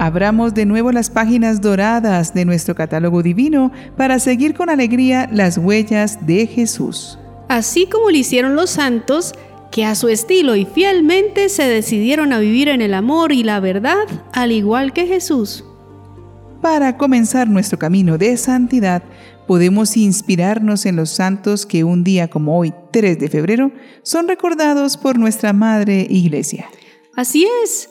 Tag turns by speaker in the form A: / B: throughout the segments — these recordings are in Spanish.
A: Abramos de nuevo las páginas doradas de nuestro catálogo divino para seguir con alegría las huellas de Jesús.
B: Así como lo hicieron los santos, que a su estilo y fielmente se decidieron a vivir en el amor y la verdad, al igual que Jesús.
A: Para comenzar nuestro camino de santidad, podemos inspirarnos en los santos que un día como hoy, 3 de febrero, son recordados por nuestra Madre Iglesia.
B: Así es,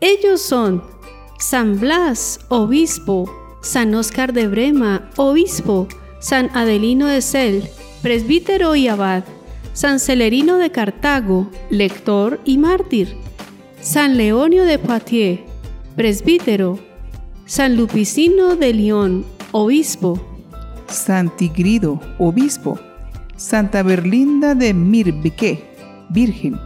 B: ellos son San Blas, obispo, San Óscar de Brema, obispo, San Adelino de Cel, presbítero y abad, San Celerino de Cartago, lector y mártir, San Leonio de Poitiers, presbítero, San Lupicino de León, obispo,
A: San Tigrido, obispo, Santa Berlinda de Mirbeque, virgen,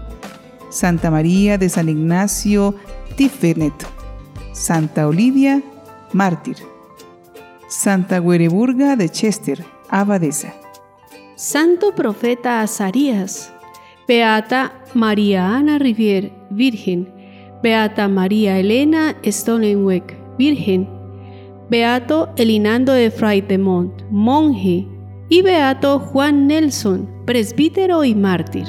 A: Santa María de San Ignacio Tifenet, Santa Olivia, mártir, Santa Guereburga de Chester, abadesa.
B: Santo Profeta Azarías, Beata María Ana Rivier, Virgen, Beata María Elena Stonenweck, Virgen, Beato Elinando de Fraitemont, monje, y Beato Juan Nelson, presbítero y mártir.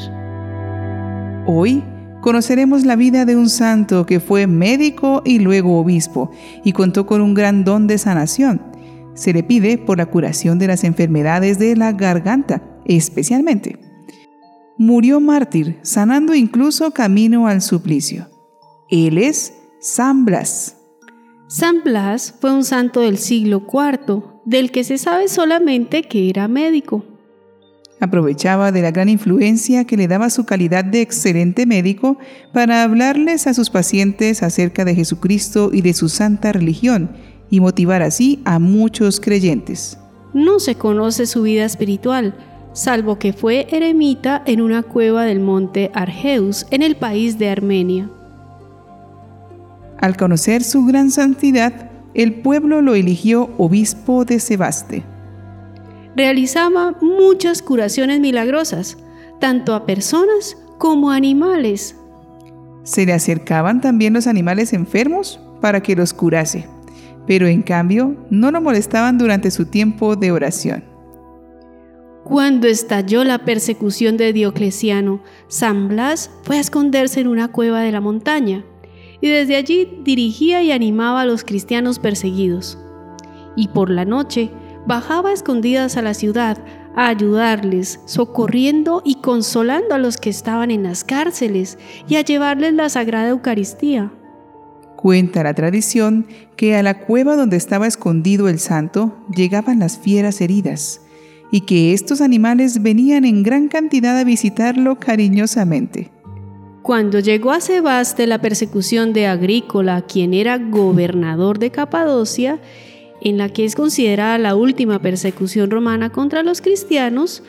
A: Hoy conoceremos la vida de un santo que fue médico y luego obispo y contó con un gran don de sanación se le pide por la curación de las enfermedades de la garganta, especialmente. Murió mártir, sanando incluso camino al suplicio. Él es San Blas.
B: San Blas fue un santo del siglo IV, del que se sabe solamente que era médico.
A: Aprovechaba de la gran influencia que le daba su calidad de excelente médico para hablarles a sus pacientes acerca de Jesucristo y de su santa religión y motivar así a muchos creyentes.
B: No se conoce su vida espiritual, salvo que fue eremita en una cueva del monte Argeus en el país de Armenia.
A: Al conocer su gran santidad, el pueblo lo eligió obispo de Sebaste.
B: Realizaba muchas curaciones milagrosas, tanto a personas como a animales.
A: Se le acercaban también los animales enfermos para que los curase pero en cambio no lo molestaban durante su tiempo de oración.
B: Cuando estalló la persecución de Diocleciano, San Blas fue a esconderse en una cueva de la montaña y desde allí dirigía y animaba a los cristianos perseguidos. Y por la noche bajaba escondidas a la ciudad a ayudarles, socorriendo y consolando a los que estaban en las cárceles y a llevarles la Sagrada Eucaristía.
A: Cuenta la tradición que a la cueva donde estaba escondido el santo llegaban las fieras heridas y que estos animales venían en gran cantidad a visitarlo cariñosamente.
B: Cuando llegó a Sebaste la persecución de Agrícola, quien era gobernador de Capadocia, en la que es considerada la última persecución romana contra los cristianos,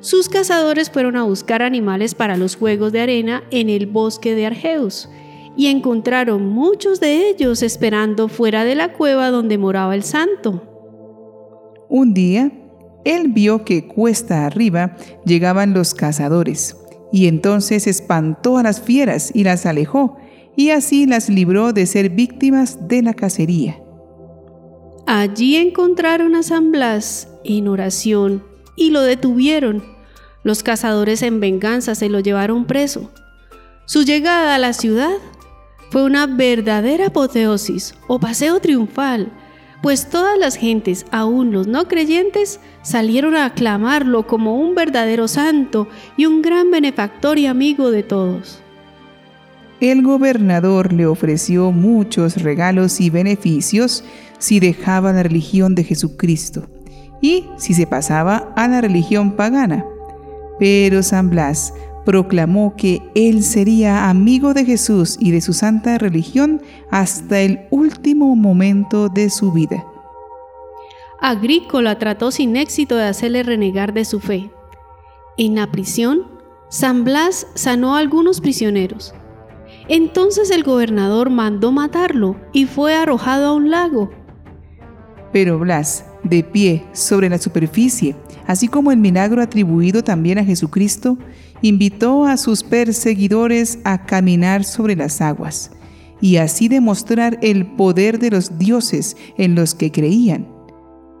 B: sus cazadores fueron a buscar animales para los juegos de arena en el bosque de Argeus y encontraron muchos de ellos esperando fuera de la cueva donde moraba el santo.
A: Un día, él vio que cuesta arriba llegaban los cazadores, y entonces espantó a las fieras y las alejó, y así las libró de ser víctimas de la cacería.
B: Allí encontraron a San Blas en oración y lo detuvieron. Los cazadores en venganza se lo llevaron preso. Su llegada a la ciudad fue una verdadera apoteosis o paseo triunfal, pues todas las gentes, aún los no creyentes, salieron a aclamarlo como un verdadero santo y un gran benefactor y amigo de todos.
A: El gobernador le ofreció muchos regalos y beneficios si dejaba la religión de Jesucristo y si se pasaba a la religión pagana. Pero San Blas proclamó que él sería amigo de Jesús y de su santa religión hasta el último momento de su vida.
B: Agrícola trató sin éxito de hacerle renegar de su fe. En la prisión, San Blas sanó a algunos prisioneros. Entonces el gobernador mandó matarlo y fue arrojado a un lago.
A: Pero Blas, de pie sobre la superficie, así como el milagro atribuido también a Jesucristo, invitó a sus perseguidores a caminar sobre las aguas, y así demostrar el poder de los dioses en los que creían.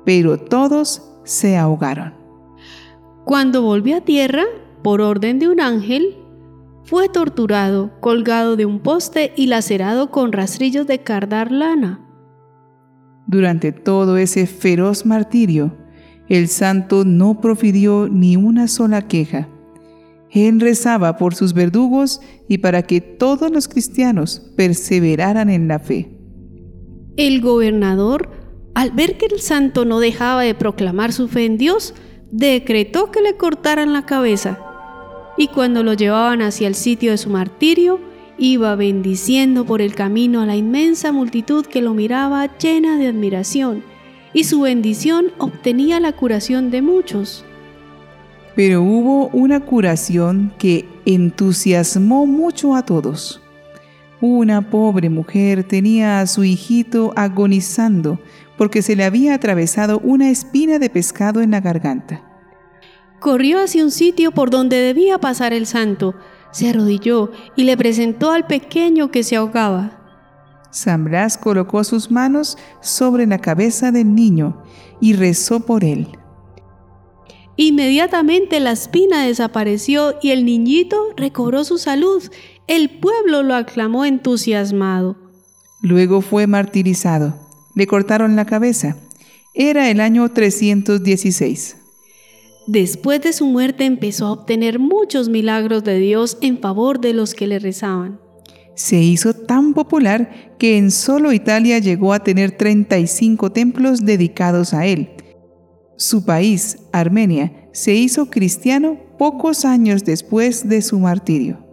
A: Pero todos se ahogaron.
B: Cuando volvió a tierra, por orden de un ángel, fue torturado, colgado de un poste y lacerado con rastrillos de cardar lana.
A: Durante todo ese feroz martirio, el santo no profirió ni una sola queja. Él rezaba por sus verdugos y para que todos los cristianos perseveraran en la fe.
B: El gobernador, al ver que el santo no dejaba de proclamar su fe en Dios, decretó que le cortaran la cabeza. Y cuando lo llevaban hacia el sitio de su martirio, iba bendiciendo por el camino a la inmensa multitud que lo miraba llena de admiración, y su bendición obtenía la curación de muchos.
A: Pero hubo una curación que entusiasmó mucho a todos. Una pobre mujer tenía a su hijito agonizando porque se le había atravesado una espina de pescado en la garganta.
B: Corrió hacia un sitio por donde debía pasar el santo, se arrodilló y le presentó al pequeño que se ahogaba.
A: San Blas colocó sus manos sobre la cabeza del niño y rezó por él.
B: Inmediatamente la espina desapareció y el niñito recobró su salud. El pueblo lo aclamó entusiasmado.
A: Luego fue martirizado. Le cortaron la cabeza. Era el año 316.
B: Después de su muerte empezó a obtener muchos milagros de Dios en favor de los que le rezaban.
A: Se hizo tan popular que en solo Italia llegó a tener 35 templos dedicados a él. Su país, Armenia, se hizo cristiano pocos años después de su martirio.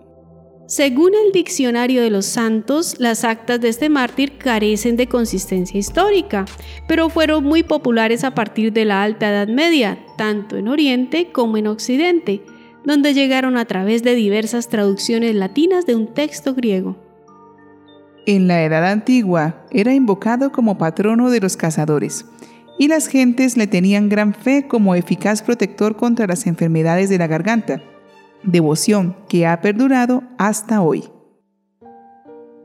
B: Según el Diccionario de los Santos, las actas de este mártir carecen de consistencia histórica, pero fueron muy populares a partir de la Alta Edad Media, tanto en Oriente como en Occidente, donde llegaron a través de diversas traducciones latinas de un texto griego.
A: En la Edad Antigua era invocado como patrono de los cazadores, y las gentes le tenían gran fe como eficaz protector contra las enfermedades de la garganta devoción que ha perdurado hasta hoy.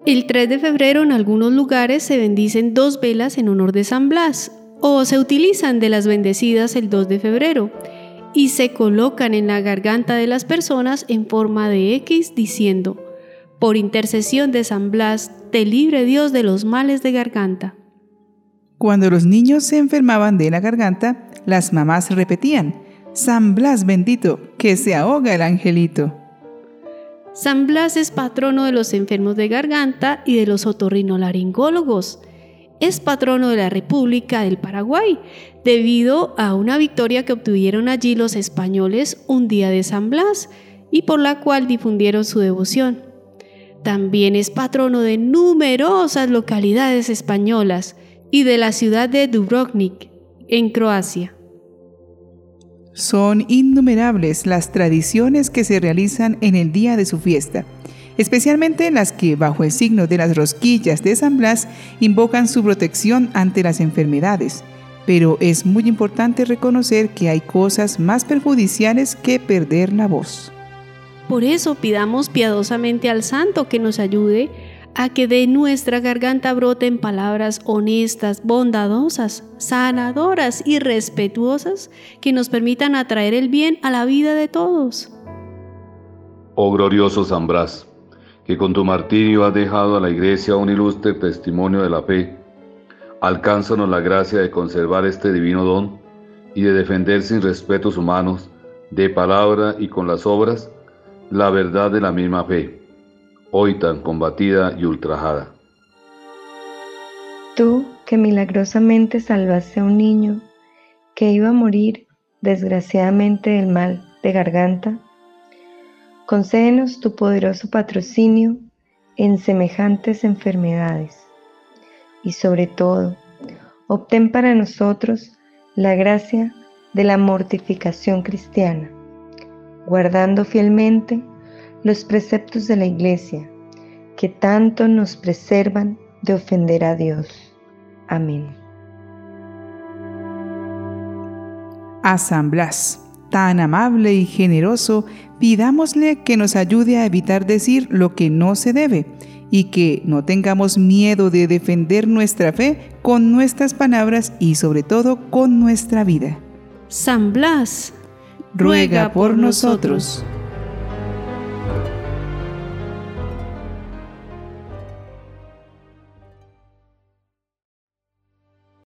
B: El 3 de febrero en algunos lugares se bendicen dos velas en honor de San Blas o se utilizan de las bendecidas el 2 de febrero y se colocan en la garganta de las personas en forma de X diciendo, por intercesión de San Blas, te libre Dios de los males de garganta.
A: Cuando los niños se enfermaban de la garganta, las mamás repetían, San Blas bendito, que se ahoga el angelito.
B: San Blas es patrono de los enfermos de garganta y de los otorrinolaringólogos. Es patrono de la República del Paraguay, debido a una victoria que obtuvieron allí los españoles un día de San Blas y por la cual difundieron su devoción. También es patrono de numerosas localidades españolas y de la ciudad de Dubrovnik, en Croacia.
A: Son innumerables las tradiciones que se realizan en el día de su fiesta, especialmente las que, bajo el signo de las rosquillas de San Blas, invocan su protección ante las enfermedades. Pero es muy importante reconocer que hay cosas más perjudiciales que perder la voz.
B: Por eso pidamos piadosamente al santo que nos ayude a que de nuestra garganta broten palabras honestas, bondadosas, sanadoras y respetuosas que nos permitan atraer el bien a la vida de todos.
C: Oh glorioso San Blas, que con tu martirio has dejado a la Iglesia un ilustre testimonio de la fe, alcánzanos la gracia de conservar este divino don y de defender sin respetos humanos, de palabra y con las obras, la verdad de la misma fe hoy tan combatida y ultrajada.
D: Tú que milagrosamente salvaste a un niño que iba a morir desgraciadamente del mal de garganta, concédenos tu poderoso patrocinio en semejantes enfermedades y sobre todo, obtén para nosotros la gracia de la mortificación cristiana, guardando fielmente los preceptos de la Iglesia, que tanto nos preservan de ofender a Dios. Amén.
A: A San Blas, tan amable y generoso, pidámosle que nos ayude a evitar decir lo que no se debe y que no tengamos miedo de defender nuestra fe con nuestras palabras y sobre todo con nuestra vida.
B: San Blas,
A: ruega por nosotros.